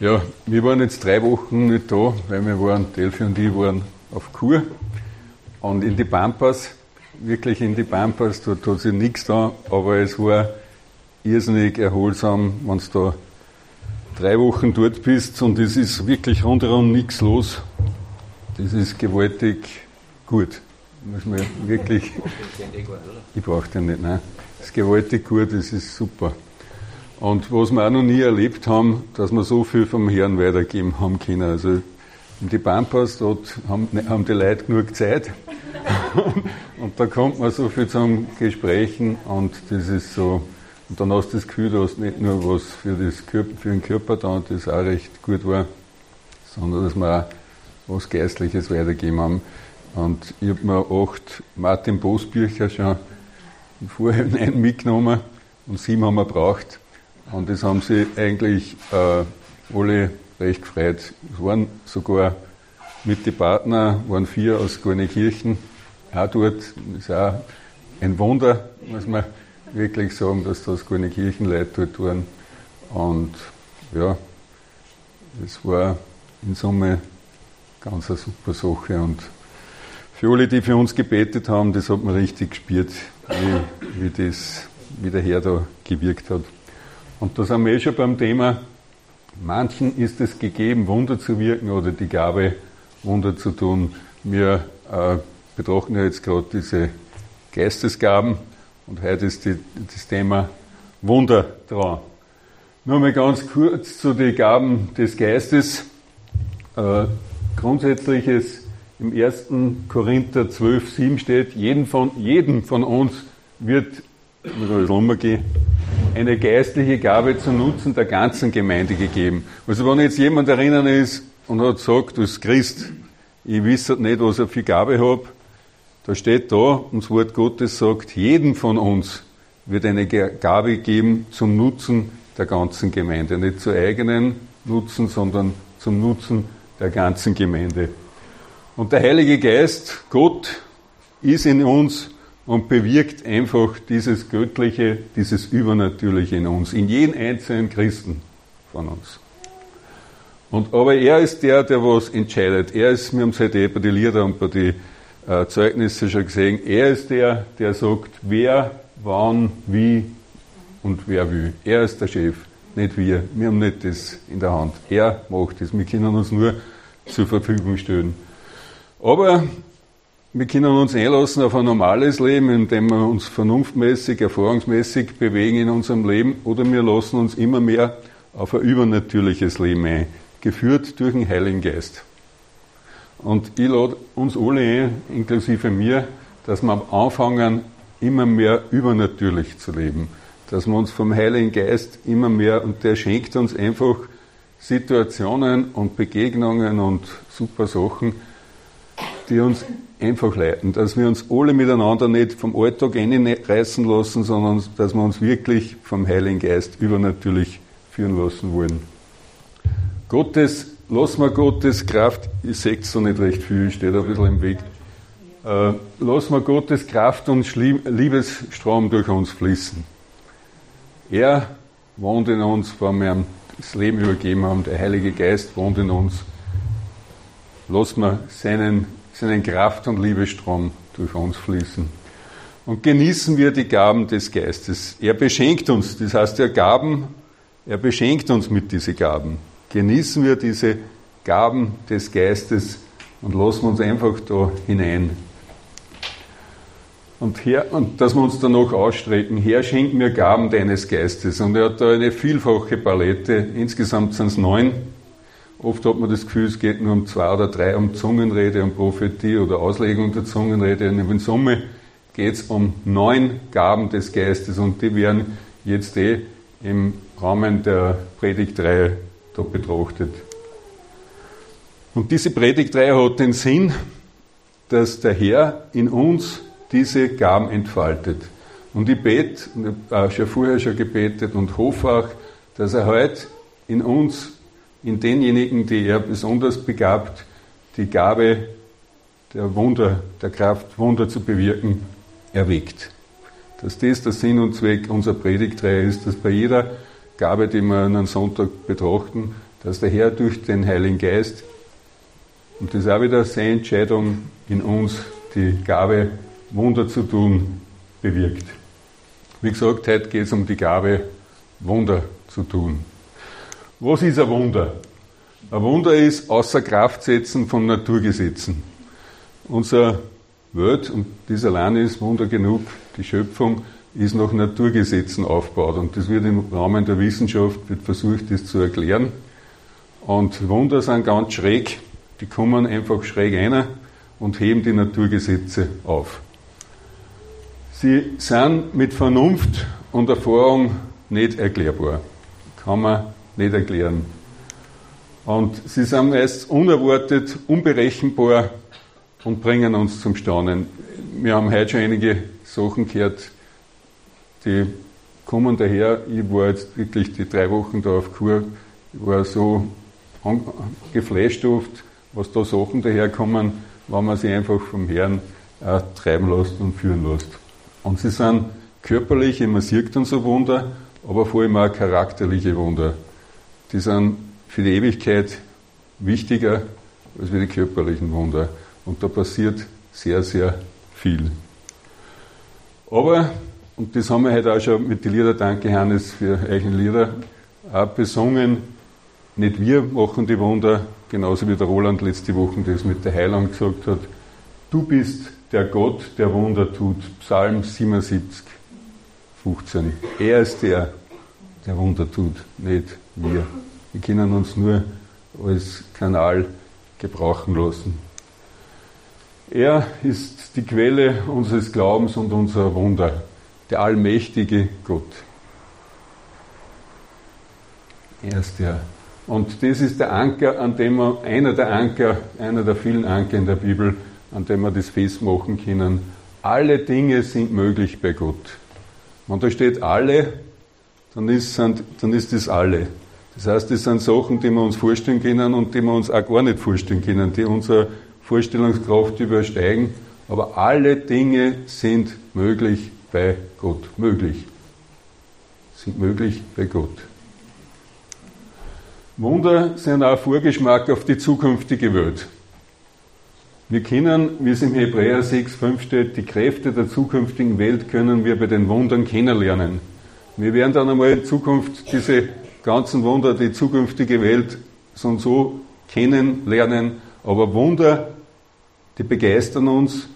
Ja, wir waren jetzt drei Wochen nicht da, weil wir waren, Delphi und ich waren auf Kur und in die Pampas, wirklich in die Pampas, dort hat sich nichts da, aber es war irrsinnig erholsam, wenn du da drei Wochen dort bist und es ist wirklich rundherum nichts los. Das ist gewaltig gut. Muss man wirklich. Ich brauche den nicht, nein. Das ist gewaltig gut, das ist super. Und was wir auch noch nie erlebt haben, dass wir so viel vom Herrn weitergeben haben können. Also die Pampas, dort haben, haben die Leute genug Zeit. und da kommt man so viel zum Gesprächen und das ist so, und dann hast du das Gefühl, du hast nicht nur was für, das für den Körper da und das auch recht gut war, sondern dass wir auch was Geistliches weitergeben haben. Und ich habe mir acht Martin Boos Bücher schon vorher mitgenommen und sieben haben wir braucht. Und das haben sie eigentlich äh, alle recht gefreut. Es waren sogar mit den Partnern, waren vier aus Gornikirchen, auch dort. Das ist auch ein Wunder, muss man wirklich sagen, dass das Gornikirchenleute dort waren. Und ja, es war in Summe ganz eine super Sache. Und für alle, die für uns gebetet haben, das hat man richtig gespürt, wie, wie, das, wie der Herr da gewirkt hat. Und da sind wir eh schon beim Thema, manchen ist es gegeben, Wunder zu wirken oder die Gabe, Wunder zu tun. Wir äh, betrachten ja jetzt gerade diese Geistesgaben und heute ist die, das Thema Wunder dran. Nur mal ganz kurz zu den Gaben des Geistes. Äh, grundsätzlich ist im 1. Korinther 12, 7 steht, jeden von, jedem von uns wird eine geistliche Gabe zum Nutzen der ganzen Gemeinde gegeben. Also wenn jetzt jemand erinnern ist und hat gesagt, du bist Christ, ich wisse nicht, was ich für Gabe habe, da steht da, und das Wort Gottes sagt, jedem von uns wird eine Gabe geben zum Nutzen der ganzen Gemeinde. Nicht zu eigenen Nutzen, sondern zum Nutzen der ganzen Gemeinde. Und der Heilige Geist, Gott, ist in uns und bewirkt einfach dieses Göttliche, dieses Übernatürliche in uns, in jeden einzelnen Christen von uns. Und, aber er ist der, der was entscheidet. Er ist, wir haben es heute eh bei den Lieder und bei den äh, Zeugnisse schon gesehen, er ist der, der sagt, wer, wann, wie und wer will. Er ist der Chef, nicht wir. Wir haben nicht das in der Hand. Er macht das. Wir können uns nur zur Verfügung stellen. Aber wir können uns einlassen auf ein normales Leben, indem wir uns vernunftmäßig, erfahrungsmäßig bewegen in unserem Leben, oder wir lassen uns immer mehr auf ein übernatürliches Leben ein, geführt durch den Heiligen Geist. Und ich lade uns alle ein, inklusive mir, dass wir anfangen, immer mehr übernatürlich zu leben. Dass wir uns vom Heiligen Geist immer mehr, und der schenkt uns einfach Situationen und Begegnungen und super Sachen, die uns einfach leiten, dass wir uns alle miteinander nicht vom Alltag reißen lassen, sondern dass wir uns wirklich vom Heiligen Geist übernatürlich führen lassen wollen. Gottes, lassen wir Gottes Kraft, ich sehe es so nicht recht viel, steht ein bisschen im Weg, äh, lassen wir Gottes Kraft und Liebesstrom durch uns fließen. Er wohnt in uns, vor wir das Leben übergeben haben, der Heilige Geist wohnt in uns. Lassen wir seinen seinen Kraft- und Liebestrom durch uns fließen. Und genießen wir die Gaben des Geistes. Er beschenkt uns, das heißt, er Gaben, er beschenkt uns mit diesen Gaben. Genießen wir diese Gaben des Geistes und lassen uns einfach da hinein. Und, her, und dass wir uns danach ausstrecken, Herr, schenk mir Gaben deines Geistes. Und er hat da eine vielfache Palette, insgesamt sind es neun Oft hat man das Gefühl, es geht nur um zwei oder drei, um Zungenrede, um Prophetie oder Auslegung der Zungenrede. Und in Summe geht es um neun Gaben des Geistes und die werden jetzt eh im Rahmen der Predigtreihe da betrachtet. Und diese Predigtreihe hat den Sinn, dass der Herr in uns diese Gaben entfaltet. Und ich bete, ich habe schon vorher schon gebetet und hoffe auch, dass er heute in uns in denjenigen, die er besonders begabt, die Gabe der Wunder, der Kraft, Wunder zu bewirken, erweckt. Dass das der Sinn und Zweck unserer Predigtreihe ist, dass bei jeder Gabe, die wir an einem Sonntag betrachten, dass der Herr durch den Heiligen Geist, und das ist auch wieder seine Entscheidung in uns, die Gabe, Wunder zu tun, bewirkt. Wie gesagt, heute geht es um die Gabe, Wunder zu tun. Was ist ein Wunder? Ein Wunder ist außer Kraft setzen von Naturgesetzen. Unser Welt, und dies allein ist Wunder genug, die Schöpfung ist nach Naturgesetzen aufgebaut. Und das wird im Rahmen der Wissenschaft wird versucht, das zu erklären. Und Wunder sind ganz schräg, die kommen einfach schräg rein und heben die Naturgesetze auf. Sie sind mit Vernunft und Erfahrung nicht erklärbar. Kann man nicht erklären. Und sie sind meist unerwartet, unberechenbar und bringen uns zum Staunen. Wir haben heute schon einige Sachen gehört, die kommen daher. Ich war jetzt wirklich die drei Wochen da auf Kur, ich war so geflasht oft, was da Sachen daherkommen, wenn man sich einfach vom Herrn äh, treiben lässt und führen lässt. Und sie sind körperliche, man sieht dann so Wunder, aber vor allem auch charakterliche Wunder. Die sind für die Ewigkeit wichtiger als für die körperlichen Wunder. Und da passiert sehr, sehr viel. Aber, und das haben wir heute auch schon mit den Lieder, danke Hannes für eure Lieder, auch besungen, nicht wir machen die Wunder, genauso wie der Roland letzte Woche das mit der Heilung gesagt hat. Du bist der Gott, der Wunder tut. Psalm 77, 15. Er ist der, der Wunder tut, nicht wir. Wir können uns nur als Kanal gebrauchen lassen. Er ist die Quelle unseres Glaubens und unserer Wunder, der allmächtige Gott. Er ist der. Und das ist der Anker, an dem wir, einer der Anker, einer der vielen Anker in der Bibel, an dem wir das festmachen können. Alle Dinge sind möglich bei Gott. Wenn da steht alle, dann ist, dann ist das alle. Das heißt, das sind Sachen, die wir uns vorstellen können und die wir uns auch gar nicht vorstellen können, die unsere Vorstellungskraft übersteigen. Aber alle Dinge sind möglich bei Gott. Möglich. Sind möglich bei Gott. Wunder sind auch Vorgeschmack auf die zukünftige Welt. Wir können, wie es im Hebräer 6,5 steht, die Kräfte der zukünftigen Welt können wir bei den Wundern kennenlernen. Wir werden dann einmal in Zukunft diese ganzen Wunder, die zukünftige Welt so und so kennenlernen. Aber Wunder die begeistern uns,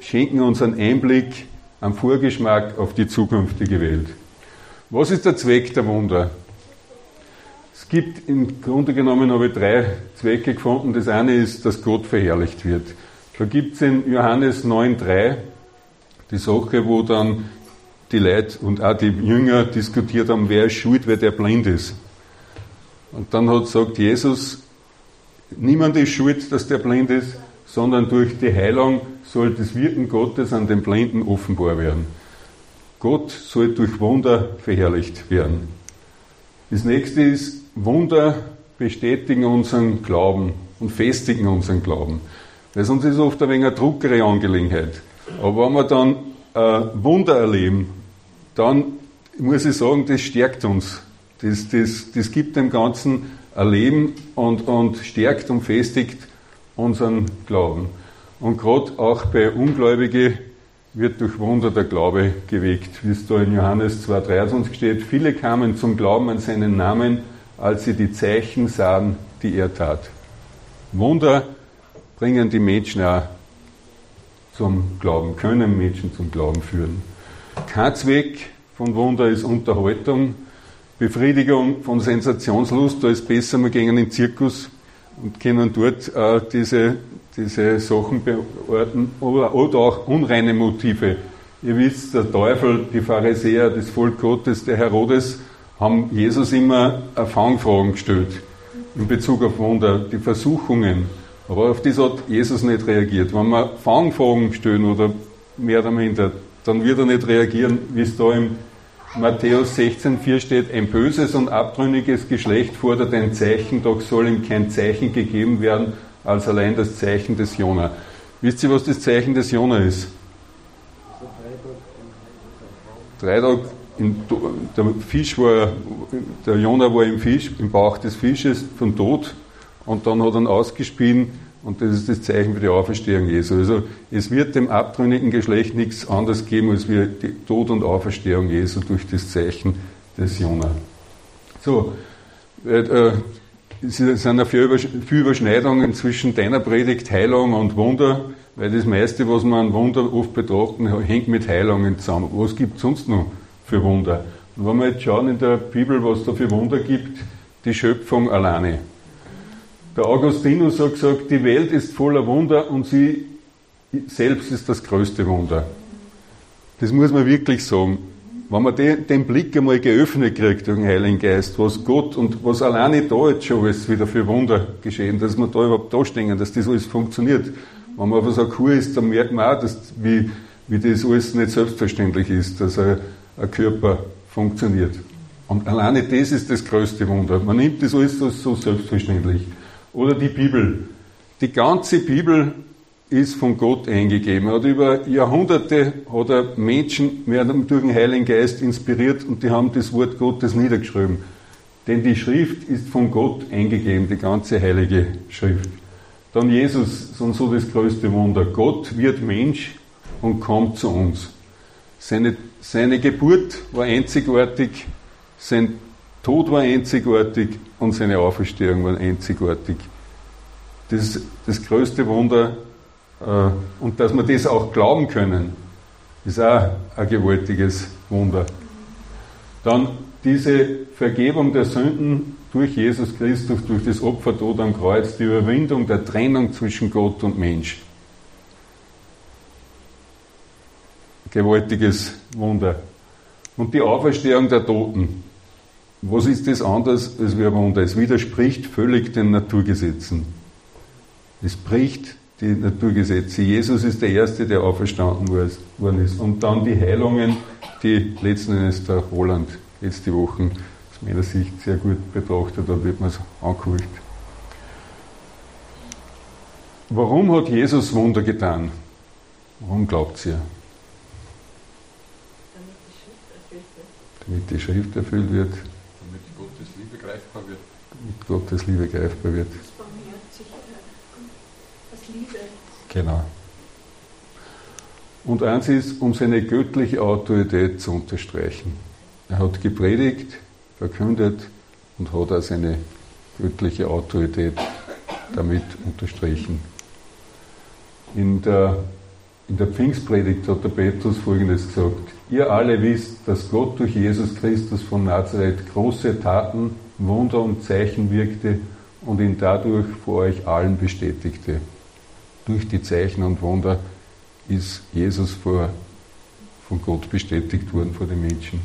schenken uns einen Einblick, einen Vorgeschmack auf die zukünftige Welt. Was ist der Zweck der Wunder? Es gibt im Grunde genommen habe ich drei Zwecke gefunden. Das eine ist, dass Gott verherrlicht wird. Da gibt es in Johannes 9,3 die Sache, wo dann die Leute und auch die Jünger diskutiert haben, wer ist schuld, wer der blind ist. Und dann hat sagt Jesus, niemand ist schuld, dass der blind ist, sondern durch die Heilung soll das Wirken Gottes an den Blinden offenbar werden. Gott soll durch Wunder verherrlicht werden. Das nächste ist, Wunder bestätigen unseren Glauben und festigen unseren Glauben. Weil sonst ist es oft ein wenig eine druckere Angelegenheit. Aber wenn wir dann äh, Wunder erleben, dann muss ich sagen, das stärkt uns. Das, das, das gibt dem Ganzen ein Leben und, und stärkt und festigt unseren Glauben. Und gerade auch bei Ungläubigen wird durch Wunder der Glaube geweckt, wie es da in Johannes 2,23 steht. Viele kamen zum Glauben an seinen Namen, als sie die Zeichen sahen, die er tat. Wunder bringen die Menschen auch zum Glauben, können Menschen zum Glauben führen. Kein Zweck von Wunder ist Unterhaltung, Befriedigung von Sensationslust, da ist besser, wir gehen in den Zirkus und können dort äh, diese, diese Sachen beorten oder, oder auch unreine Motive. Ihr wisst, der Teufel, die Pharisäer, das Volk Gottes, der Herodes, haben Jesus immer Fangfragen gestellt in Bezug auf Wunder, die Versuchungen. Aber auf das hat Jesus nicht reagiert. Wenn wir Fangfragen stellen oder mehr oder minder, dann wird er nicht reagieren, wie es da im Matthäus 16,4 steht, ein böses und abtrünniges Geschlecht fordert ein Zeichen, doch soll ihm kein Zeichen gegeben werden, als allein das Zeichen des Jona. Wisst ihr, was das Zeichen des Jona ist? Drei Tage im, der Fisch war, der Jonah war im Fisch, im Bauch des Fisches von Tod und dann hat er ihn ausgespien und das ist das Zeichen für die Auferstehung Jesu. Also es wird dem abtrünnigen Geschlecht nichts anderes geben als wir die Tod und Auferstehung Jesu durch das Zeichen des Jonah. So, äh, äh es sind ja viele Überschneidungen zwischen deiner Predigt, Heilung und Wunder, weil das meiste, was man an Wunder oft betrachten, hängt mit Heilungen zusammen. Was gibt es sonst noch für Wunder? Und wenn wir jetzt schauen in der Bibel, was da für Wunder gibt, die Schöpfung alleine. Der Augustinus hat gesagt, die Welt ist voller Wunder und sie selbst ist das größte Wunder. Das muss man wirklich sagen. Wenn man den, Blick einmal geöffnet kriegt durch den Heiligen Geist, was Gott und was alleine da jetzt schon alles wieder für Wunder geschehen, dass wir da überhaupt da stehen, dass das alles funktioniert. Wenn man auf so Kur ist, dann merkt man auch, dass, wie, wie das alles nicht selbstverständlich ist, dass ein, ein Körper funktioniert. Und alleine das ist das größte Wunder. Man nimmt das alles so selbstverständlich. Oder die Bibel. Die ganze Bibel ist von Gott eingegeben. Er hat über Jahrhunderte hat er Menschen durch den Heiligen Geist inspiriert und die haben das Wort Gottes niedergeschrieben. Denn die Schrift ist von Gott eingegeben, die ganze heilige Schrift. Dann Jesus, und so das größte Wunder. Gott wird Mensch und kommt zu uns. Seine, seine Geburt war einzigartig, sein Tod war einzigartig und seine Auferstehung war einzigartig. Das ist das größte Wunder äh, und dass wir das auch glauben können, ist auch ein gewaltiges Wunder. Dann diese Vergebung der Sünden durch Jesus Christus, durch das Opfer Tod am Kreuz, die Überwindung der Trennung zwischen Gott und Mensch. Gewaltiges Wunder. Und die Auferstehung der Toten. Was ist das anders als Wunder? Es widerspricht völlig den Naturgesetzen. Es bricht die Naturgesetze. Jesus ist der Erste, der auferstanden worden ist. Und dann die Heilungen, die letzten Endes der Roland letzte Woche aus meiner Sicht sehr gut betrachtet hat, wird man es angeguckt. Warum hat Jesus Wunder getan? Warum glaubt ihr? Damit die Schrift erfüllt wird. Damit Gottes Liebe greifbar Damit Gottes Liebe greifbar wird. Liebe. Genau. Und eins ist, um seine göttliche Autorität zu unterstreichen. Er hat gepredigt, verkündet und hat auch seine göttliche Autorität damit unterstrichen. In der, in der Pfingstpredigt hat der Petrus Folgendes gesagt. Ihr alle wisst, dass Gott durch Jesus Christus von Nazareth große Taten, Wunder und Zeichen wirkte und ihn dadurch vor euch allen bestätigte durch die Zeichen und Wunder ist Jesus vor, von Gott bestätigt worden vor den Menschen.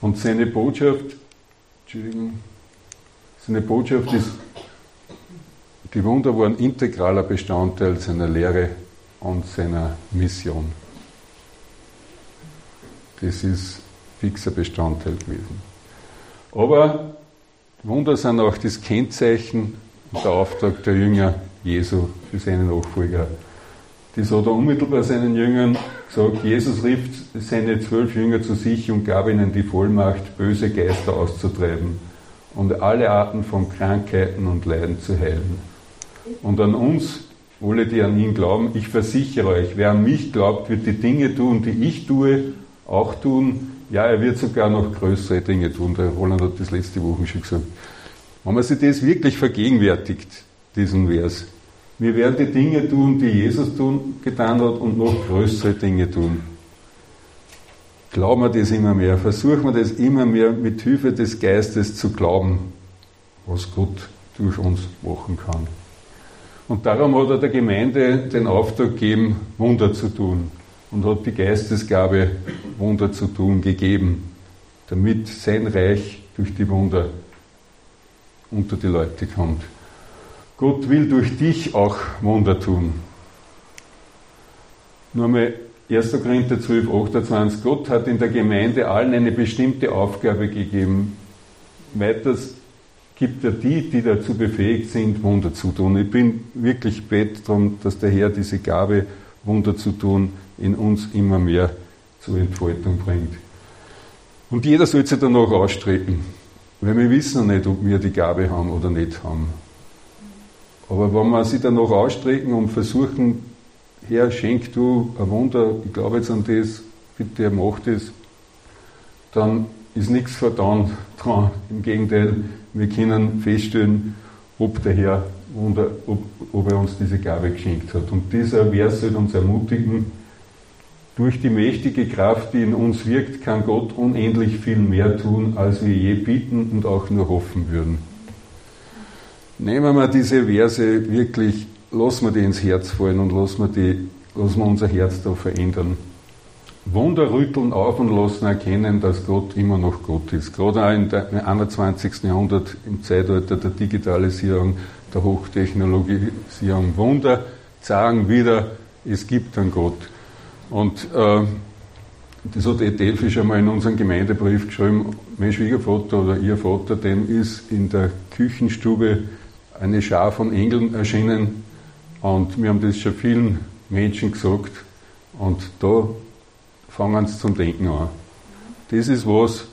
Und seine Botschaft, seine Botschaft ist, die Wunder waren integraler Bestandteil seiner Lehre und seiner Mission. Das ist fixer Bestandteil gewesen. Aber Wunder sind auch das Kennzeichen und der Auftrag der Jünger Jesu für seine Nachfolger. Das hat er unmittelbar seinen Jüngern gesagt. Jesus rief seine zwölf Jünger zu sich und gab ihnen die Vollmacht, böse Geister auszutreiben und alle Arten von Krankheiten und Leiden zu heilen. Und an uns, alle, die an ihn glauben, ich versichere euch, wer an mich glaubt, wird die Dinge tun, die ich tue, auch tun. Ja, er wird sogar noch größere Dinge tun. Der Roland hat das letzte Woche schon gesagt. Wenn man sich das wirklich vergegenwärtigt, diesen Vers, wir werden die Dinge tun, die Jesus tun, getan hat und noch größere Dinge tun. Glauben wir das immer mehr, versuchen wir das immer mehr mit Hilfe des Geistes zu glauben, was Gott durch uns machen kann. Und darum hat er der Gemeinde den Auftrag gegeben, Wunder zu tun und hat die Geistesgabe, Wunder zu tun, gegeben, damit sein Reich durch die Wunder unter die Leute kommt. Gott will durch dich auch Wunder tun. Nur mal 1. Korinther 12, 28. Gott hat in der Gemeinde allen eine bestimmte Aufgabe gegeben. Weiters gibt er die, die dazu befähigt sind, Wunder zu tun. Ich bin wirklich bett darum, dass der Herr diese Gabe, Wunder zu tun, in uns immer mehr zur Entfaltung bringt. Und jeder soll sich danach ausstrecken. Weil wir wissen noch nicht, ob wir die Gabe haben oder nicht haben. Aber wenn wir sich danach ausstrecken und versuchen, Herr, schenk du ein Wunder, ich glaube jetzt an das, bitte, macht das, dann ist nichts vertan dran. Im Gegenteil, wir können feststellen, ob der Herr Wunder, ob, ob er uns diese Gabe geschenkt hat. Und dieser Vers soll uns ermutigen, durch die mächtige Kraft, die in uns wirkt, kann Gott unendlich viel mehr tun, als wir je bieten und auch nur hoffen würden. Nehmen wir diese Verse wirklich, lassen wir die ins Herz fallen und lassen wir, die, lassen wir unser Herz da verändern. Wunder rütteln auf und lassen erkennen, dass Gott immer noch Gott ist. Gerade auch im 21. Jahrhundert, im Zeitalter der Digitalisierung, der Hochtechnologisierung. Wunder sagen wieder, es gibt einen Gott. Und äh, das hat Ed Delfisch einmal in unseren Gemeindebrief geschrieben, mein Schwiegervater oder ihr Vater, dem ist in der Küchenstube eine Schar von Engeln erschienen und wir haben das schon vielen Menschen gesagt und da fangen sie zum Denken an. Das ist was,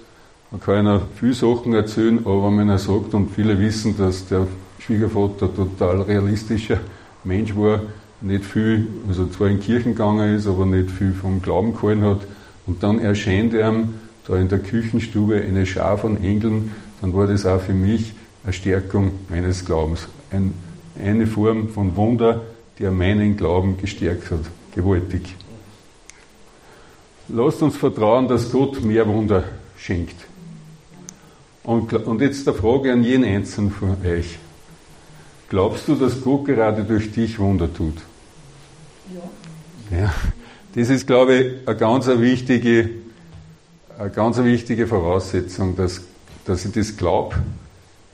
man kann ja viele Sachen erzählen, aber wenn man sagt und viele wissen, dass der Schwiegervater total realistischer Mensch war, nicht viel, also zwar in Kirchen gegangen ist, aber nicht viel vom Glauben gehalten hat. Und dann erscheint ihm da in der Küchenstube eine Schar von Engeln, dann war das auch für mich eine Stärkung meines Glaubens. Ein, eine Form von Wunder, die meinen Glauben gestärkt hat. Gewaltig. Lasst uns vertrauen, dass Gott mehr Wunder schenkt. Und, und jetzt der Frage an jeden Einzelnen von euch. Glaubst du, dass Gott gerade durch dich Wunder tut? Ja. ja. Das ist, glaube ich, eine ganz wichtige, eine ganz wichtige Voraussetzung, dass, dass ich das glaube,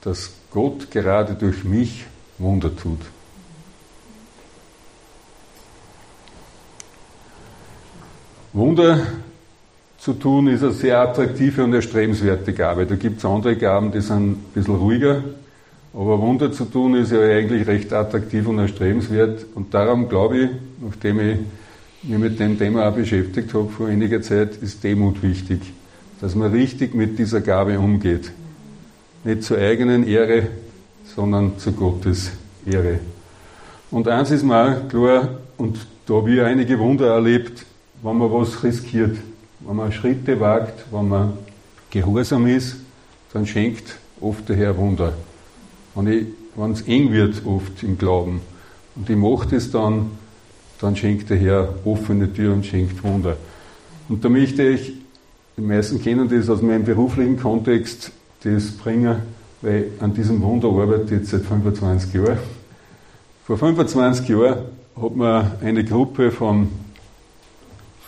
dass Gott gerade durch mich Wunder tut. Wunder zu tun ist eine sehr attraktive und erstrebenswerte Gabe. Da gibt es andere Gaben, die sind ein bisschen ruhiger, aber Wunder zu tun ist ja eigentlich recht attraktiv und erstrebenswert. Und darum glaube ich, nachdem ich mich mit dem Thema auch beschäftigt habe vor einiger Zeit, ist Demut wichtig. Dass man richtig mit dieser Gabe umgeht. Nicht zur eigenen Ehre, sondern zu Gottes Ehre. Und eins ist mal klar, und da habe ich einige Wunder erlebt, wenn man was riskiert, wenn man Schritte wagt, wenn man gehorsam ist, dann schenkt oft der Herr Wunder wenn es eng wird oft im Glauben und ich mache das dann, dann schenkt der Herr offene Tür und schenkt Wunder. Und da möchte ich, die meisten kennen das aus meinem beruflichen Kontext, das bringen, weil an diesem Wunder arbeite ich jetzt seit 25 Jahren. Vor 25 Jahren hat man eine Gruppe von,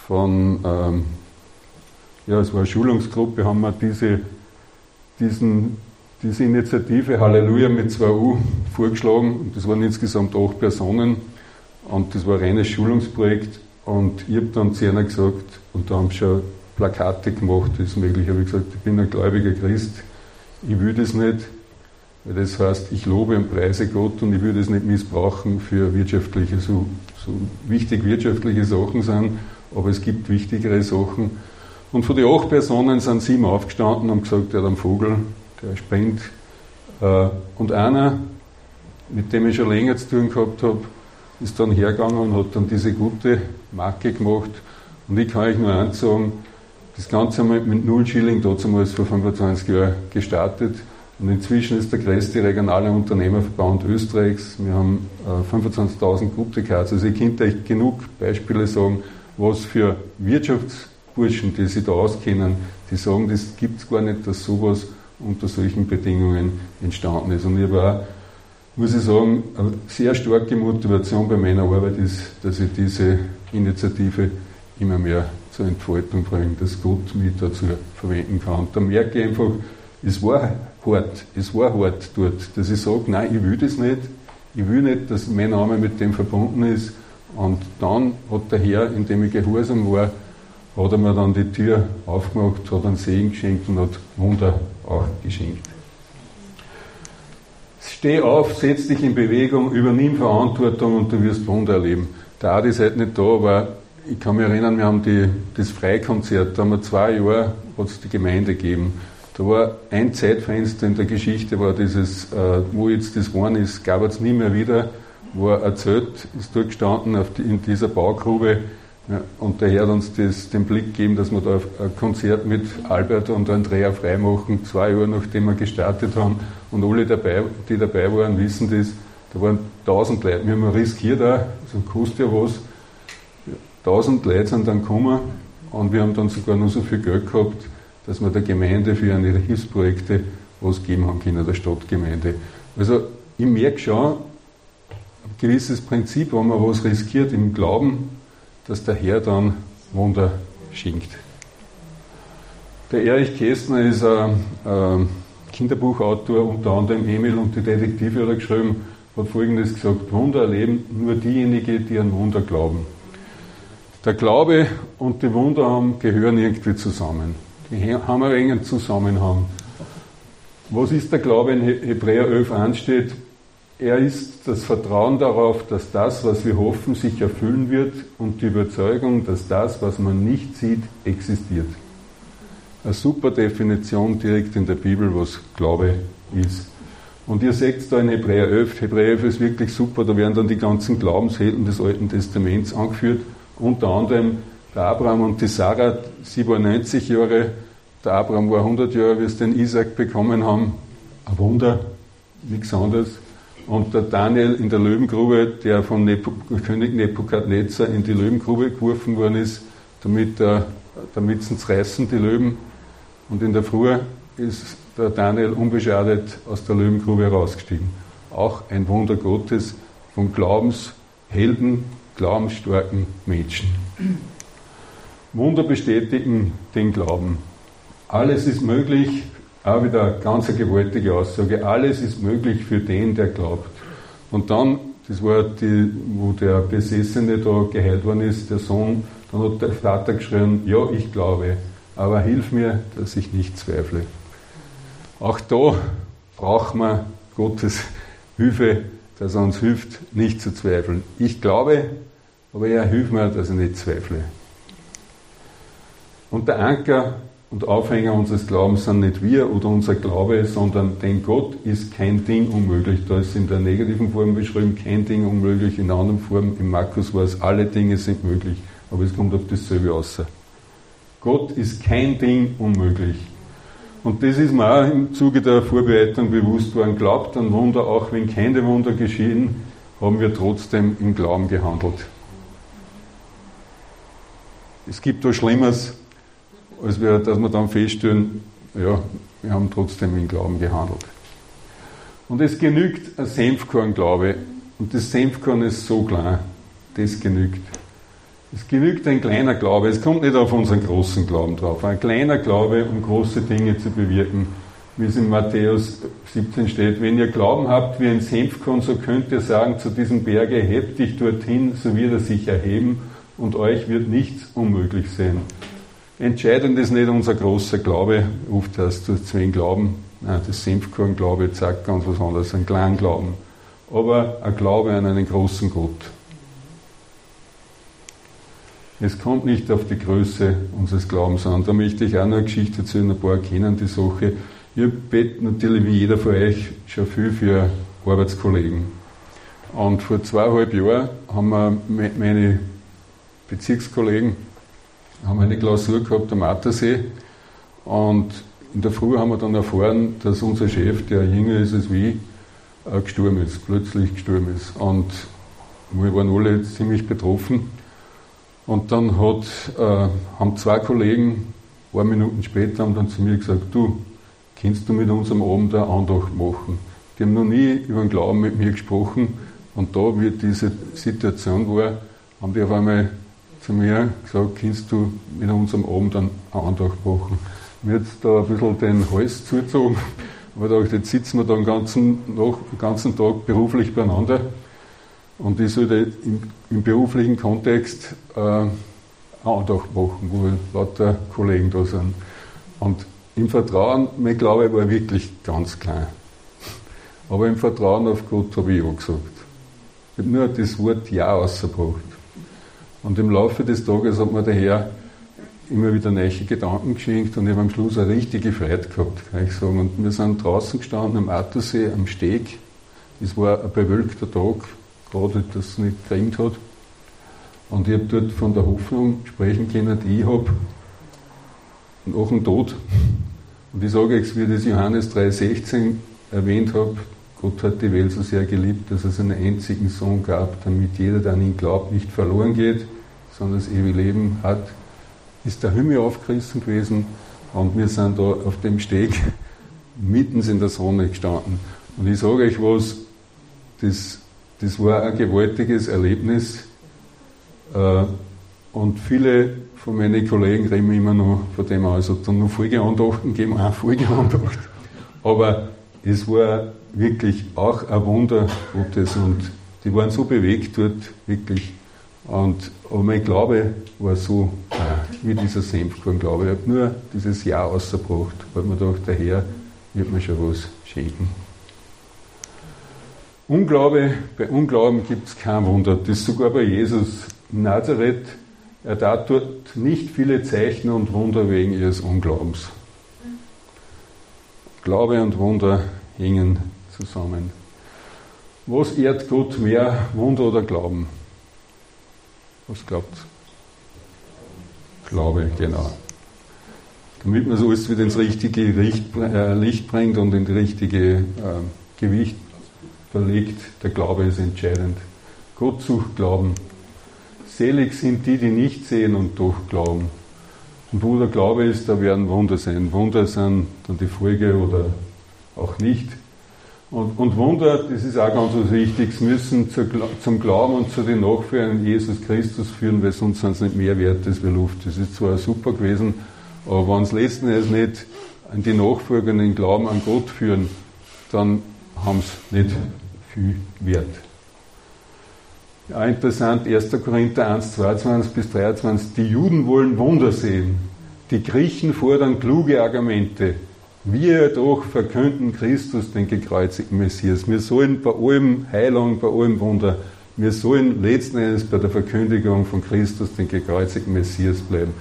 von ähm, ja, es war eine Schulungsgruppe, haben wir diese, diesen diese Initiative Halleluja mit 2U vorgeschlagen. Und das waren insgesamt acht Personen. Und das war ein reines Schulungsprojekt. Und ich habe dann zu einer gesagt, und da haben sie schon Plakate gemacht, das ist möglich, habe ich gesagt, ich bin ein gläubiger Christ, ich will das nicht, weil das heißt, ich lobe und preise Gott und ich will das nicht missbrauchen für wirtschaftliche, so, so wichtig wirtschaftliche Sachen sind, aber es gibt wichtigere Sachen. Und von den acht Personen sind sieben aufgestanden und haben gesagt, der hat Vogel, der springt. Äh, und einer, mit dem ich schon länger zu tun gehabt habe, ist dann hergegangen und hat dann diese gute Marke gemacht. Und ich kann euch nur eins sagen, das Ganze haben wir mit null Schilling damals vor 25 Jahren gestartet. Und inzwischen ist der größte regionale Unternehmerverband Österreichs. Wir haben äh, 25.000 Gute Cards. Also ich könnte euch genug Beispiele sagen, was für Wirtschaftsburschen, die sich da auskennen, die sagen, das gibt es gar nicht, dass sowas unter solchen Bedingungen entstanden ist. Und ich auch, muss ich sagen, eine sehr starke Motivation bei meiner Arbeit ist, dass ich diese Initiative immer mehr zur Entfaltung bringe, dass Gott mich dazu verwenden kann. Und da merke ich einfach, es war hart, es war hart dort, dass ich sage, nein, ich will das nicht, ich will nicht, dass mein Name mit dem verbunden ist. Und dann hat der Herr, indem ich gehorsam war, hat er mir dann die Tür aufgemacht, hat einen Segen geschenkt und hat Wunder auch geschenkt. Steh auf, setz dich in Bewegung, übernimm Verantwortung und du wirst Wunder erleben. Der Adi ist heute nicht da, aber ich kann mich erinnern, wir haben die, das Freikonzert, da haben wir zwei Jahre hat die Gemeinde gegeben. Da war ein Zeitfenster in der Geschichte, war dieses, äh, wo jetzt das geworden ist, gab es nie mehr wieder, wo er erzählt, ist dort gestanden die, in dieser Baugrube ja, und der Herr hat uns das, den Blick gegeben, dass wir da ein Konzert mit Albert und Andrea freimachen, zwei Jahre nachdem wir gestartet haben. Und alle, dabei, die dabei waren, wissen das, da waren tausend Leute, wir haben riskiert auch, so kostet ja was, tausend Leute sind dann gekommen und wir haben dann sogar noch so viel Geld gehabt, dass wir der Gemeinde für eine Hilfsprojekte was geben haben können, der Stadtgemeinde. Also ich merke schon ein gewisses Prinzip, wenn man was riskiert im Glauben, dass der Herr dann Wunder schenkt. Der Erich Kästner ist ein, Kinderbuchautor, unter anderem Emil und die Detektive hat er geschrieben, hat folgendes gesagt, Wunder erleben nur diejenigen, die an Wunder glauben. Der Glaube und die Wunder haben, gehören irgendwie zusammen. Die haben einen engen Zusammenhang. Was ist der Glaube in Hebräer 11 ansteht? Er ist das Vertrauen darauf, dass das, was wir hoffen, sich erfüllen wird und die Überzeugung, dass das, was man nicht sieht, existiert. Eine super Definition direkt in der Bibel, was Glaube ist. Und ihr seht da in Hebräer 11. Hebräer 11 ist wirklich super, da werden dann die ganzen Glaubenshelden des Alten Testaments angeführt. Unter anderem der Abraham und die Sarah, sie war 90 Jahre, der Abraham war 100 Jahre, wie sie den Isaac bekommen haben. Ein Wunder, nichts anderes. Und der Daniel in der Löwengrube, der von Nepo, König Nebukadnezar in die Löwengrube geworfen worden ist, damit, äh, damit sie reißen, die Löwen. Und in der Früh ist der Daniel unbeschadet aus der Löwengrube herausgestiegen. Auch ein Wunder Gottes von Glaubenshelden, glaubensstarken Menschen. Wunder bestätigen den Glauben. Alles ist möglich, auch wieder eine ganz gewaltige Aussage, alles ist möglich für den, der glaubt. Und dann, das war die, wo der Besessene da geheilt worden ist, der Sohn, dann hat der Vater geschrien, ja, ich glaube, aber hilf mir, dass ich nicht zweifle. Auch da braucht man Gottes Hilfe, dass er uns hilft, nicht zu zweifeln. Ich glaube, aber er hilft mir, dass ich nicht zweifle. Und der Anker und Aufhänger unseres Glaubens sind nicht wir oder unser Glaube, sondern denn Gott ist kein Ding unmöglich. Da ist in der negativen Form beschrieben, kein Ding unmöglich. In der anderen Form, im Markus war es, alle Dinge sind möglich. Aber es kommt auf dasselbe außer. Gott ist kein Ding unmöglich. Und das ist mir auch im Zuge der Vorbereitung bewusst worden. Glaubt an Wunder, auch wenn keine Wunder geschehen, haben wir trotzdem im Glauben gehandelt. Es gibt da Schlimmes, als wir, dass wir dann feststellen, ja, wir haben trotzdem im Glauben gehandelt. Und es genügt ein Senfkorn-Glaube. Und das Senfkorn ist so klein. Das genügt. Es genügt ein kleiner Glaube. Es kommt nicht auf unseren großen Glauben drauf. Ein kleiner Glaube, um große Dinge zu bewirken. Wie es in Matthäus 17 steht, wenn ihr Glauben habt wie ein Senfkorn, so könnt ihr sagen zu diesem Berge, hebt dich dorthin, so wird er sich erheben und euch wird nichts unmöglich sein. Entscheidend ist nicht unser großer Glaube, oft hast du zu Glauben. Nein, das Senfkorn-Glaube zeigt ganz was anderes, ein kleinen Glauben. Aber ein Glaube an einen großen Gott. Es kommt nicht auf die Größe unseres Glaubens an. Da möchte ich auch noch eine Geschichte erzählen, ein paar kennen die Sache. Ich bete natürlich wie jeder von euch schon viel für Arbeitskollegen. Und vor zweieinhalb Jahren haben wir meine Bezirkskollegen haben eine Klausur gehabt am Attersee und in der Früh haben wir dann erfahren, dass unser Chef, der jünger ist als wie, äh, gestorben ist, plötzlich gestorben ist. Und wir waren alle ziemlich betroffen. Und dann hat, äh, haben zwei Kollegen, ein paar Minuten später, haben dann zu mir gesagt, du, kannst du mit unserem Abend eine Andacht machen? Die haben noch nie über den Glauben mit mir gesprochen. Und da, wie diese Situation war, haben die auf einmal zu mir gesagt, kannst du mit unserem Abend einen Antrag machen. Mir hat da ein bisschen den Hals zugezogen, aber da jetzt sitzen wir da den ganzen, noch, den ganzen Tag beruflich beieinander und ich sollte im, im beruflichen Kontext äh, einen Antrag machen, wo lauter Kollegen da sind. Und im Vertrauen, mein Glaube war wirklich ganz klein. Aber im Vertrauen auf Gott habe ich auch gesagt. Ich habe nur das Wort Ja ausgebracht. Und im Laufe des Tages hat mir der Herr immer wieder neue Gedanken geschenkt und ich habe am Schluss eine richtige Freude gehabt, kann ich sagen. Und wir sind draußen gestanden am Attersee, am Steg. Es war ein bewölkter Tag, gerade dass es nicht geregnet hat. Und ich habe dort von der Hoffnung sprechen können, die ich habe, nach dem Tod. Und ich sage euch, wie das Johannes 3,16 erwähnt habe, Gott hat die Welt so sehr geliebt, dass es einen einzigen Sohn gab, damit jeder, der an ihn glaubt, nicht verloren geht, sondern das ewige Leben hat. Ist der Himmel aufgerissen gewesen und wir sind da auf dem Steg mitten in der Sonne gestanden. Und ich sage euch was, das, das war ein gewaltiges Erlebnis. Äh, und viele von meinen Kollegen reden immer noch von dem aus, hat dann noch Folgeandachten gegeben, auch Folgeandacht. Aber es war wirklich auch ein Wunder Gottes und die waren so bewegt dort, wirklich. Und, aber mein Glaube war so äh, wie dieser Senfkorn-Glaube. Ich habe nur dieses Jahr ausgebracht, weil mir gedacht, der Herr wird mir schon was schenken. Unglaube, bei Unglauben gibt es kein Wunder. Das ist sogar bei Jesus Nazareth. Er tat dort nicht viele Zeichen und Wunder wegen ihres Unglaubens. Glaube und Wunder hängen zusammen. Was ehrt Gott mehr, Wunder oder Glauben? Was glaubt? Glaube, genau. Damit man so alles wieder ins richtige äh, Licht bringt und in die richtige äh, Gewicht verlegt, der Glaube ist entscheidend. Gott sucht Glauben. Selig sind die, die nicht sehen und doch glauben. Und wo der Glaube ist, da werden Wunder sein. Wunder sind dann die Folge oder auch nicht. Und, und Wunder, das ist auch ganz wichtig, müssen zu, zum Glauben und zu den Nachfolgern Jesus Christus führen, weil sonst sind sie nicht mehr wert als wir Luft. Das ist zwar super gewesen, aber wenn es letzten Endes nicht an die Nachfolger den Glauben an Gott führen, dann haben sie nicht viel wert. Ja, interessant, 1. Korinther 1, 22 bis 23. Die Juden wollen Wunder sehen. Die Griechen fordern kluge Argumente. Wir doch verkünden Christus, den gekreuzigten Messias. Wir sollen bei allem Heilung, bei allem Wunder, wir sollen letzten Endes bei der Verkündigung von Christus, den gekreuzigten Messias bleiben.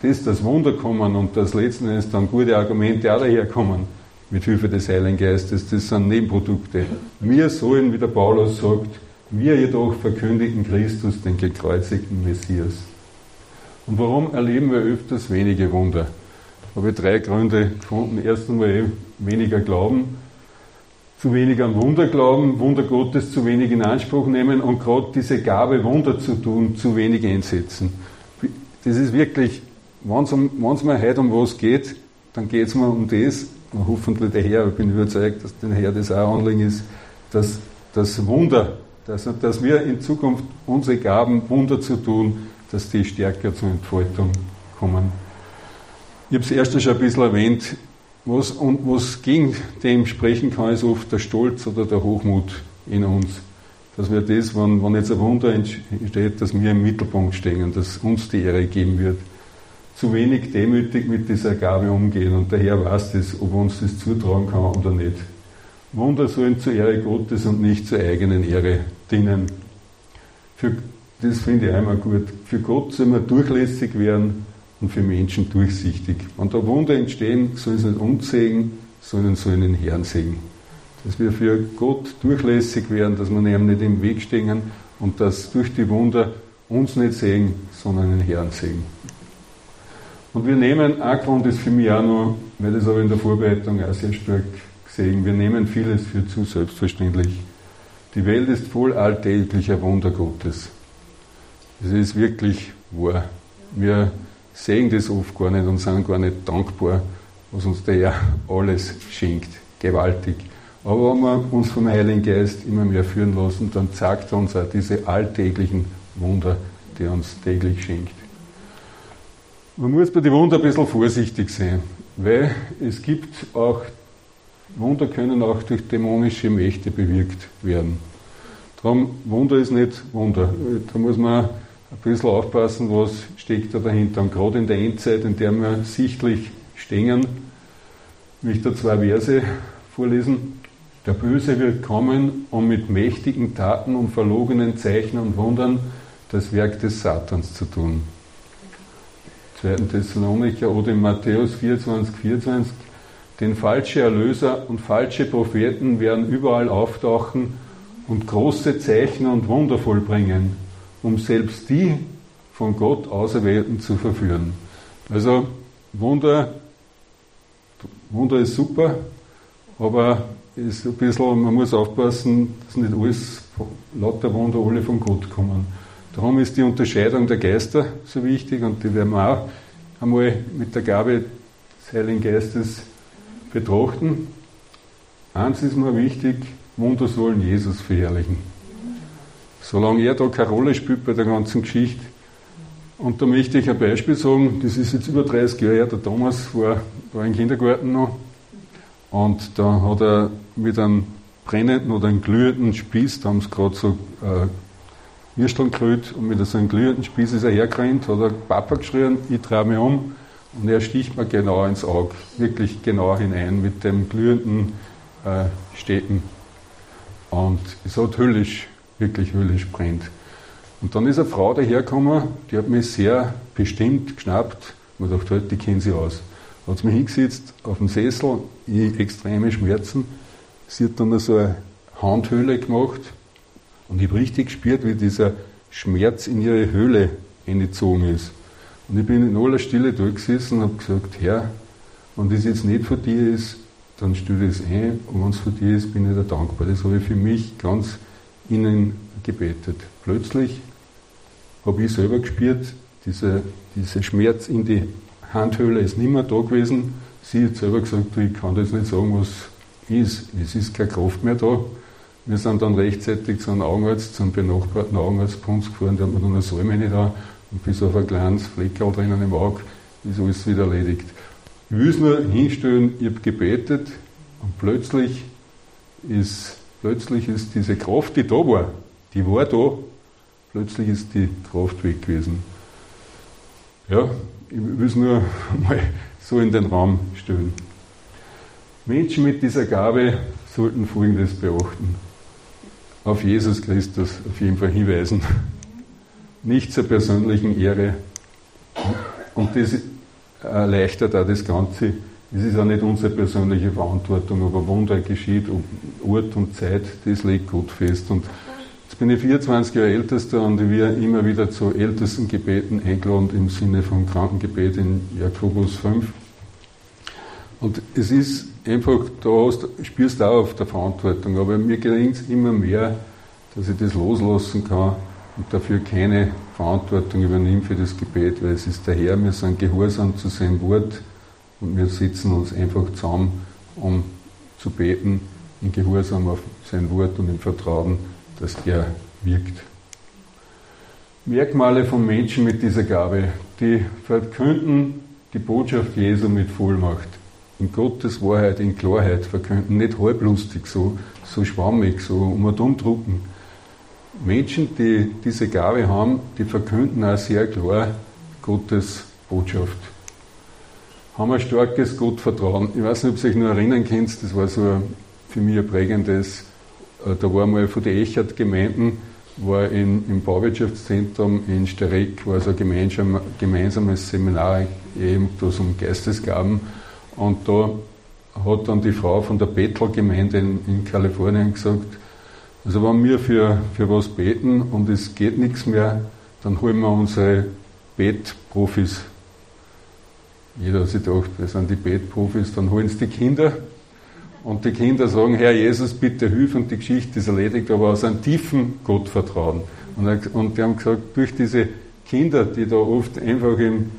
Das, das Wunder kommen und das letzten Endes dann gute Argumente auch daherkommen, mit Hilfe des Heiligen Geistes, das sind Nebenprodukte. Wir sollen, wie der Paulus sagt, wir jedoch verkündigen Christus, den gekreuzigten Messias. Und warum erleben wir öfters wenige Wunder? Habe ich drei Gründe gefunden. Erstens mal weniger Glauben, zu wenig an Wunder glauben, Wunder Gottes zu wenig in Anspruch nehmen und gerade diese Gabe, Wunder zu tun, zu wenig einsetzen. Das ist wirklich, wenn es mir heute um was geht, dann geht es mir um das, und hoffentlich der Herr, ich bin überzeugt, dass der Herr das auch Anliegen ist, dass das Wunder, dass, dass wir in Zukunft unsere Gaben, Wunder zu tun, dass die stärker zur Entfaltung kommen. Ich habe es erst schon ein bisschen erwähnt, was, und was gegen dem sprechen kann, ist oft der Stolz oder der Hochmut in uns. Dass wir das, wenn, wenn jetzt ein Wunder entsteht, dass wir im Mittelpunkt stehen, dass uns die Ehre geben wird. Zu wenig demütig mit dieser Gabe umgehen und der Herr weiß das, ob uns das zutrauen kann oder nicht. Wunder sollen zur Ehre Gottes und nicht zur eigenen Ehre dienen. Für, das finde ich einmal gut. Für Gott soll man durchlässig werden und für Menschen durchsichtig. Wenn da Wunder entstehen, sollen sie nicht uns sehen, sondern sollen den Herrn sehen. Dass wir für Gott durchlässig werden, dass wir ihm nicht im Weg stehen und dass durch die Wunder uns nicht sehen, sondern den Herrn sehen. Und wir nehmen, ein Grund ist für mich auch noch, weil das ich in der Vorbereitung auch sehr stark gesehen, wir nehmen vieles für zu selbstverständlich. Die Welt ist voll alltäglicher Wunder Gottes. Es ist wirklich wahr. Wir sehen das oft gar nicht und sind gar nicht dankbar, was uns der Herr alles schenkt. Gewaltig. Aber wenn wir uns vom Heiligen Geist immer mehr führen lassen, dann zeigt er uns auch diese alltäglichen Wunder, die er uns täglich schenkt. Man muss bei den Wunder ein bisschen vorsichtig sein, weil es gibt auch, Wunder können auch durch dämonische Mächte bewirkt werden. Darum, Wunder ist nicht Wunder. Da muss man ein bisschen aufpassen, was steckt da dahinter. Und gerade in der Endzeit, in der wir sichtlich stehen, möchte ich da zwei Verse vorlesen. Der Böse wird kommen, um mit mächtigen Taten und verlogenen Zeichen und Wundern das Werk des Satans zu tun. 2. Thessalonicher oder in Matthäus 24, 24, denn falsche Erlöser und falsche Propheten werden überall auftauchen und große Zeichen und Wunder vollbringen, um selbst die von Gott Auserwählten zu verführen. Also Wunder, Wunder ist super, aber ist ein bisschen, man muss aufpassen, dass nicht alles lauter Wunder alle von Gott kommen. Darum ist die Unterscheidung der Geister so wichtig und die werden wir auch einmal mit der Gabe des Heiligen Geistes betrachten. Eins ist mir wichtig, Wunder sollen Jesus verherrlichen. Solange er da keine Rolle spielt bei der ganzen Geschichte. Und da möchte ich ein Beispiel sagen, das ist jetzt über 30 Jahre her, der Thomas war, war im Kindergarten noch und da hat er mit einem brennenden oder einem glühenden Spieß, da haben sie gerade so äh, Würsteln gerührt und mit so einem glühenden Spieß ist er hergerannt, hat er Papa geschrien, ich drehe mich um und er sticht mir genau ins Auge, wirklich genau hinein mit dem glühenden äh, Städten. Und es hat höllisch, wirklich höllisch brennt. Und dann ist eine Frau dahergekommen, die hat mich sehr bestimmt geschnappt. Habe gedacht, halt, die kennen sie aus. Hat mich hingesetzt auf dem Sessel, ich extreme Schmerzen. Sie hat dann so eine Handhöhle gemacht und ich habe richtig gespürt, wie dieser Schmerz in ihre Höhle eingezogen ist. Und ich bin in aller Stille da gesessen und habe gesagt, Herr, wenn das jetzt nicht von dir ist, dann stell das ein. Und wenn es von dir ist, bin ich dir dankbar. Das habe ich für mich ganz innen gebetet. Plötzlich habe ich selber gespürt, dieser, dieser Schmerz in die Handhöhle ist nicht mehr da gewesen. Sie hat selber gesagt, ich kann das nicht sagen, was ist. Es ist keine Kraft mehr da. Wir sind dann rechtzeitig zu einem Augenarzt, zum benachbarten Augenarzt bei uns gefahren, der hat mir dann eine Salme da und bis auf ein kleines Fleckerl drinnen im Auge ist alles wieder erledigt. Ich will es nur hinstellen, ich habe gebetet und plötzlich ist, plötzlich ist diese Kraft, die da war, die war da, plötzlich ist die Kraft weg gewesen. Ja, ich will es nur mal so in den Raum stellen. Menschen mit dieser Gabe sollten Folgendes beachten. Auf Jesus Christus auf jeden Fall hinweisen nicht zur persönlichen Ehre. Und das erleichtert auch das Ganze. Es ist auch nicht unsere persönliche Verantwortung, aber Wunder geschieht, ob Ort und Zeit, das legt Gott fest. Und jetzt bin ich 24 Jahre Ältester und werde immer wieder zu ältesten Gebeten eingeladen im Sinne von Krankengebet in Jakobus 5. Und es ist einfach, da hast, spürst du auch auf der Verantwortung, aber mir gelingt es immer mehr, dass ich das loslassen kann und dafür keine Verantwortung übernimmt für das Gebet, weil es ist der Herr, wir sind gehorsam zu seinem Wort und wir setzen uns einfach zusammen, um zu beten, in Gehorsam auf sein Wort und im Vertrauen, dass er wirkt. Merkmale von Menschen mit dieser Gabe, die verkünden die Botschaft Jesu mit Vollmacht, in Gottes Wahrheit, in Klarheit verkünden, nicht halblustig, so, so schwammig, so um und umdrucken, Menschen, die diese Gabe haben, die verkünden auch sehr klar Gottes Botschaft. Haben ein starkes Gottvertrauen. Ich weiß nicht, ob ihr euch noch erinnern könnt, das war so für mich ein prägendes, äh, da war mal von den Echert-Gemeinden, war in, im Bauwirtschaftszentrum in Stereck, war so ein gemeinsam, gemeinsames Seminar, eben das um Geistesgaben. Und da hat dann die Frau von der Bethel-Gemeinde in, in Kalifornien gesagt, also wenn wir für, für was beten und es geht nichts mehr, dann holen wir unsere Betprofis. Jeder hat sich gedacht, wir sind die Betprofis, dann holen es die Kinder und die Kinder sagen, Herr Jesus, bitte hilf und die Geschichte ist erledigt, aber aus einem tiefen Gottvertrauen. Und, und die haben gesagt, durch diese Kinder, die da oft einfach im,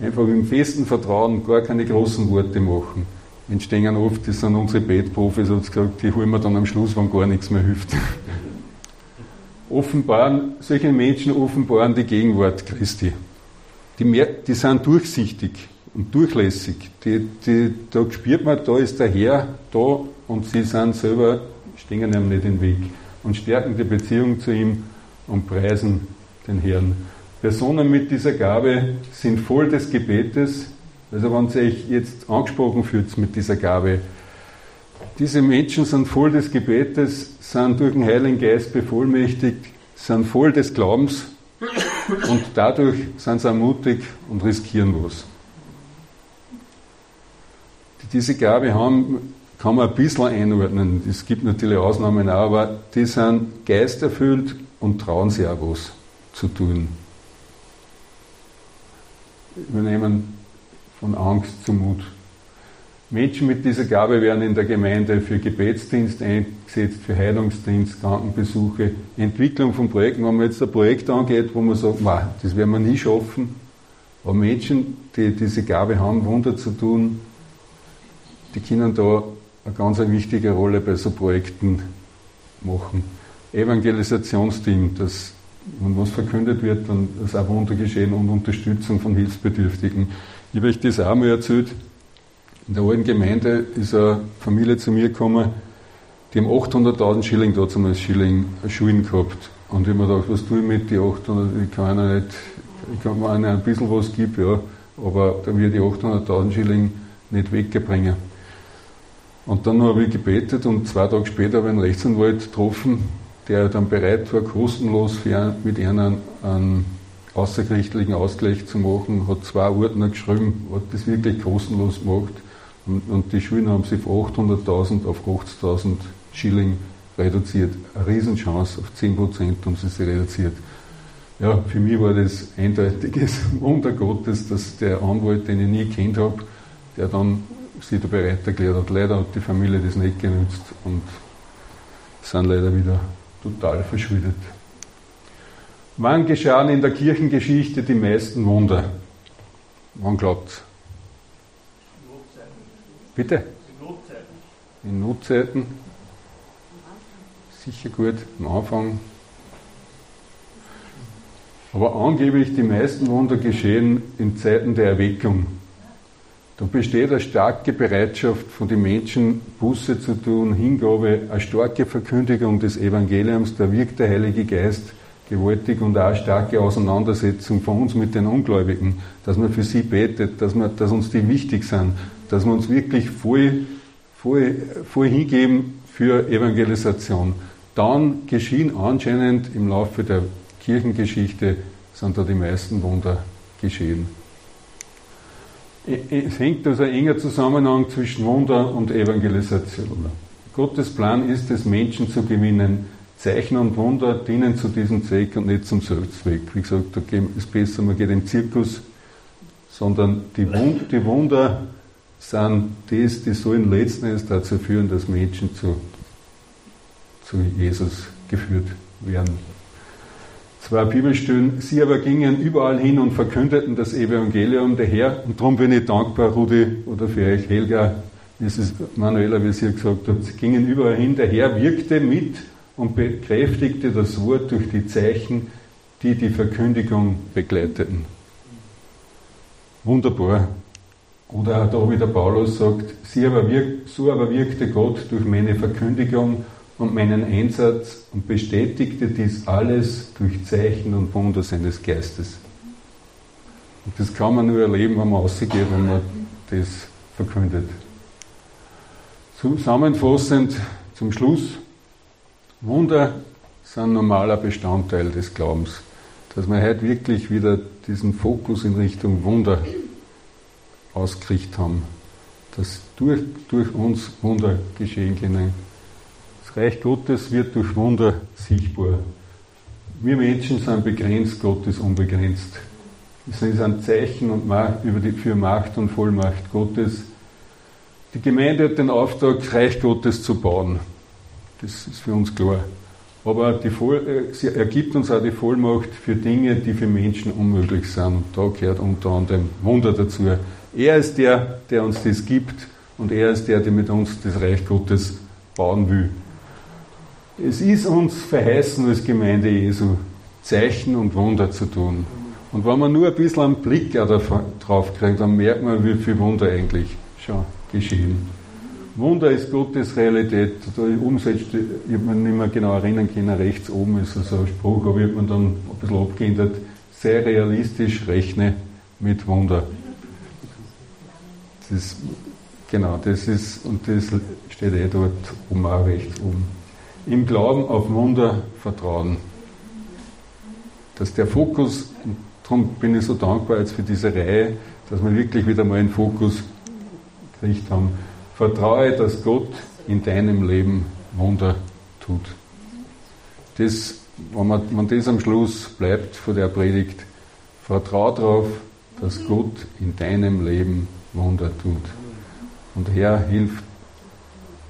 einfach im festen Vertrauen gar keine großen Worte machen, entstehen oft, das sind unsere Bettprofis, hat gesagt, die holen wir dann am Schluss, wenn gar nichts mehr hilft. offenbaren, solche Menschen offenbaren die Gegenwart Christi. Die, mehr, die sind durchsichtig und durchlässig. Die, die, da spürt man, da ist der Herr da und sie sind selber, stehen ihm nicht im Weg und stärken die Beziehung zu ihm und preisen den Herrn. Personen mit dieser Gabe sind voll des Gebetes, also wenn ihr euch jetzt angesprochen fühlt mit dieser Gabe, diese Menschen sind voll des Gebetes, sind durch den Heiligen Geist bevollmächtigt, sind voll des Glaubens und dadurch sind sie mutig und riskieren was. Die diese Gabe haben, kann man ein bisschen einordnen. Es gibt natürlich Ausnahmen auch, aber die sind geisterfüllt und trauen sich auch was zu tun. Übernehmen von Angst zu Mut. Menschen mit dieser Gabe werden in der Gemeinde für Gebetsdienst eingesetzt, für Heilungsdienst, Krankenbesuche, Entwicklung von Projekten. Wenn man jetzt ein Projekt angeht, wo man sagt, wow, das werden wir nie schaffen, aber Menschen, die diese Gabe haben, Wunder zu tun, die können da eine ganz wichtige Rolle bei so Projekten machen. Evangelisationsteam, dass wenn was verkündet wird, dann ist auch Wunder geschehen und Unterstützung von Hilfsbedürftigen. Ich habe euch das auch mal erzählt. In der alten Gemeinde ist eine Familie zu mir gekommen, die haben 800.000 Schilling damals Schilling Schulen gehabt. Und ich habe mir gedacht, was tue ich mit den 800? Ich kann ja nicht, ich kann mir ein bisschen was geben, ja, aber da wird die 800.000 Schilling nicht weggebringen. Und dann habe ich gebetet und zwei Tage später habe ich einen Rechtsanwalt getroffen, der dann bereit war, kostenlos mit ihnen einen außergerichtlichen Ausgleich zu machen, hat zwei Ordner geschrieben, hat das wirklich kostenlos gemacht. Und, und die Schulen haben sich von 800.000 auf 80.000 Schilling reduziert. Eine Riesenchance, auf 10 Prozent haben sie sich reduziert. Ja, für mich war das eindeutiges Wunder Gottes, dass der Anwalt, den ich nie kennt habe, der dann sich da bereit erklärt hat. Leider hat die Familie das nicht genützt und sind leider wieder total verschuldet. Wann geschahen in der Kirchengeschichte die meisten Wunder? Wann glaubt Bitte? In Notzeiten. In Notzeiten. Sicher gut, am Anfang. Aber angeblich die meisten Wunder geschehen in Zeiten der Erweckung. Da besteht eine starke Bereitschaft von den Menschen, Buße zu tun, Hingabe, eine starke Verkündigung des Evangeliums, da wirkt der Heilige Geist gewaltig und auch eine starke Auseinandersetzung von uns mit den Ungläubigen, dass man für sie betet, dass, man, dass uns die wichtig sind, dass wir uns wirklich voll, voll, voll hingeben für Evangelisation. Dann geschehen anscheinend im Laufe der Kirchengeschichte, sind da die meisten Wunder geschehen. Es hängt also ein enger Zusammenhang zwischen Wunder und Evangelisation. Gottes Plan ist es, Menschen zu gewinnen. Zeichen und Wunder dienen zu diesem Zweck und nicht zum Selbstzweck. Wie gesagt, da ist es besser, man geht im Zirkus, sondern die, Wunder sind das, die sollen letzten Endes dazu führen, dass Menschen zu, zu Jesus geführt werden. Zwei Bibelstellen. Sie aber gingen überall hin und verkündeten das Evangelium der Herr. Und darum bin ich dankbar, Rudi, oder für euch, Helga, wie es Manuela, wie sie gesagt hat. Sie gingen überall hin. Der Herr wirkte mit und bekräftigte das Wort durch die Zeichen, die die Verkündigung begleiteten. Wunderbar. Oder da wie der Paulus sagt, aber wirk, so aber wirkte Gott durch meine Verkündigung und meinen Einsatz und bestätigte dies alles durch Zeichen und Wunder seines Geistes. Und das kann man nur erleben, wenn man rausgeht, wenn man das verkündet. Zusammenfassend zum Schluss, Wunder sind normaler Bestandteil des Glaubens. Dass wir heute wirklich wieder diesen Fokus in Richtung Wunder ausgerichtet haben, dass durch, durch uns Wunder geschehen können. Reich Gottes wird durch Wunder sichtbar. Wir Menschen sind begrenzt, Gott ist unbegrenzt. Es ist ein Zeichen und Macht, über die, für Macht und Vollmacht Gottes. Die Gemeinde hat den Auftrag, Reich Gottes zu bauen. Das ist für uns klar. Aber die Voll, äh, sie ergibt uns auch die Vollmacht für Dinge, die für Menschen unmöglich sind. Da gehört unter anderem Wunder dazu. Er ist der, der uns das gibt und er ist der, der mit uns das Reich Gottes bauen will. Es ist uns verheißen als Gemeinde Jesu, Zeichen und Wunder zu tun. Und wenn man nur ein bisschen einen Blick drauf kriegt, dann merkt man, wie viel Wunder eigentlich schon geschehen. Wunder ist Gottes Realität. Da umsetzt, ich habe mich nicht mehr genau erinnern können, rechts oben ist so ein Spruch, aber ich habe mir dann ein bisschen abgeändert. Sehr realistisch rechne mit Wunder. Das, genau, das ist, und das steht eh dort oben auch rechts oben. Im Glauben auf Wunder vertrauen. dass der Fokus, darum bin ich so dankbar jetzt für diese Reihe, dass wir wirklich wieder mal einen Fokus gekriegt haben. Vertraue, dass Gott in deinem Leben Wunder tut. Das, wenn, man, wenn das am Schluss bleibt von der Predigt, vertraue darauf, dass Gott in deinem Leben Wunder tut. Und Herr, hilf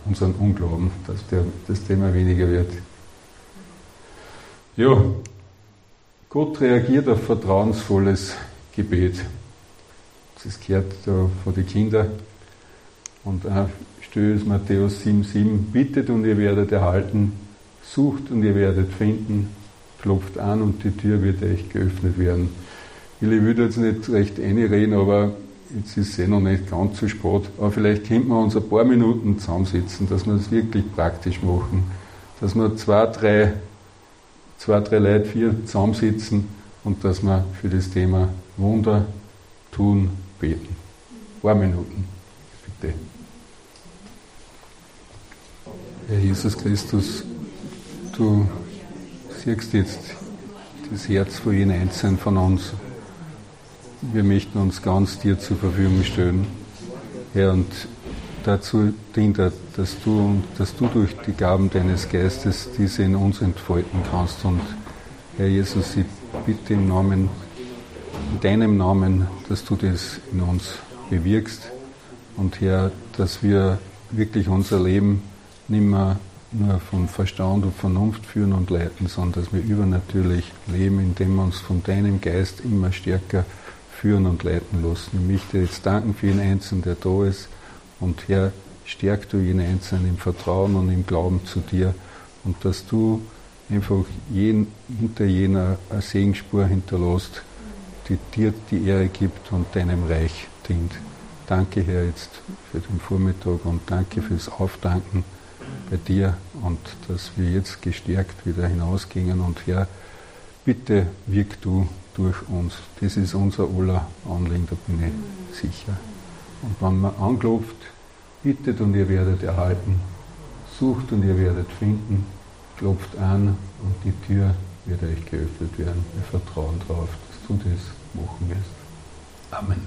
unseren Unglauben, dass der, das Thema weniger wird. Ja, Gott reagiert auf vertrauensvolles Gebet. Das gehört da von den Kindern. Und auch steht Matthäus 7,7, bittet und ihr werdet erhalten, sucht und ihr werdet finden, klopft an und die Tür wird euch geöffnet werden. Ich würde jetzt nicht recht einreden, aber jetzt ist es eh noch nicht ganz so spät. Aber vielleicht könnten wir uns ein paar Minuten zusammensetzen, dass wir das wirklich praktisch machen. Dass wir zwei, drei, zwei, drei Leute, vier zusammensitzen und dass wir für das Thema Wunder tun, beten. Ein paar Minuten, bitte. Herr Jesus Christus, du siehst jetzt das Herz von jedem Einzelnen von uns. Wir möchten uns ganz dir zur Verfügung stellen, Herr, und dazu dient er, dass du, dass du durch die Gaben deines Geistes diese in uns entfalten kannst. Und Herr Jesus, ich bitte im Namen, in deinem Namen, dass du das in uns bewirkst und Herr, dass wir wirklich unser Leben nicht mehr nur von Verstand und Vernunft führen und leiten, sondern dass wir übernatürlich leben, indem wir uns von deinem Geist immer stärker führen und leiten lassen. Ich möchte jetzt danken für jeden Einzelnen, der da ist. Und Herr, stärk du jeden Einzelnen im Vertrauen und im Glauben zu dir und dass du einfach jeden, hinter jener Segensspur hinterlässt, die dir die Ehre gibt und deinem Reich dient. Danke, Herr, jetzt für den Vormittag und danke fürs Aufdanken bei dir und dass wir jetzt gestärkt wieder hinausgingen und Herr, bitte wirk du durch uns. Das ist unser aller Anliegen, da bin ich sicher. Und wenn man anklopft, bittet und ihr werdet erhalten, sucht und ihr werdet finden, klopft an und die Tür wird euch geöffnet werden. Wir vertrauen darauf, dass du das machen wirst. Amen.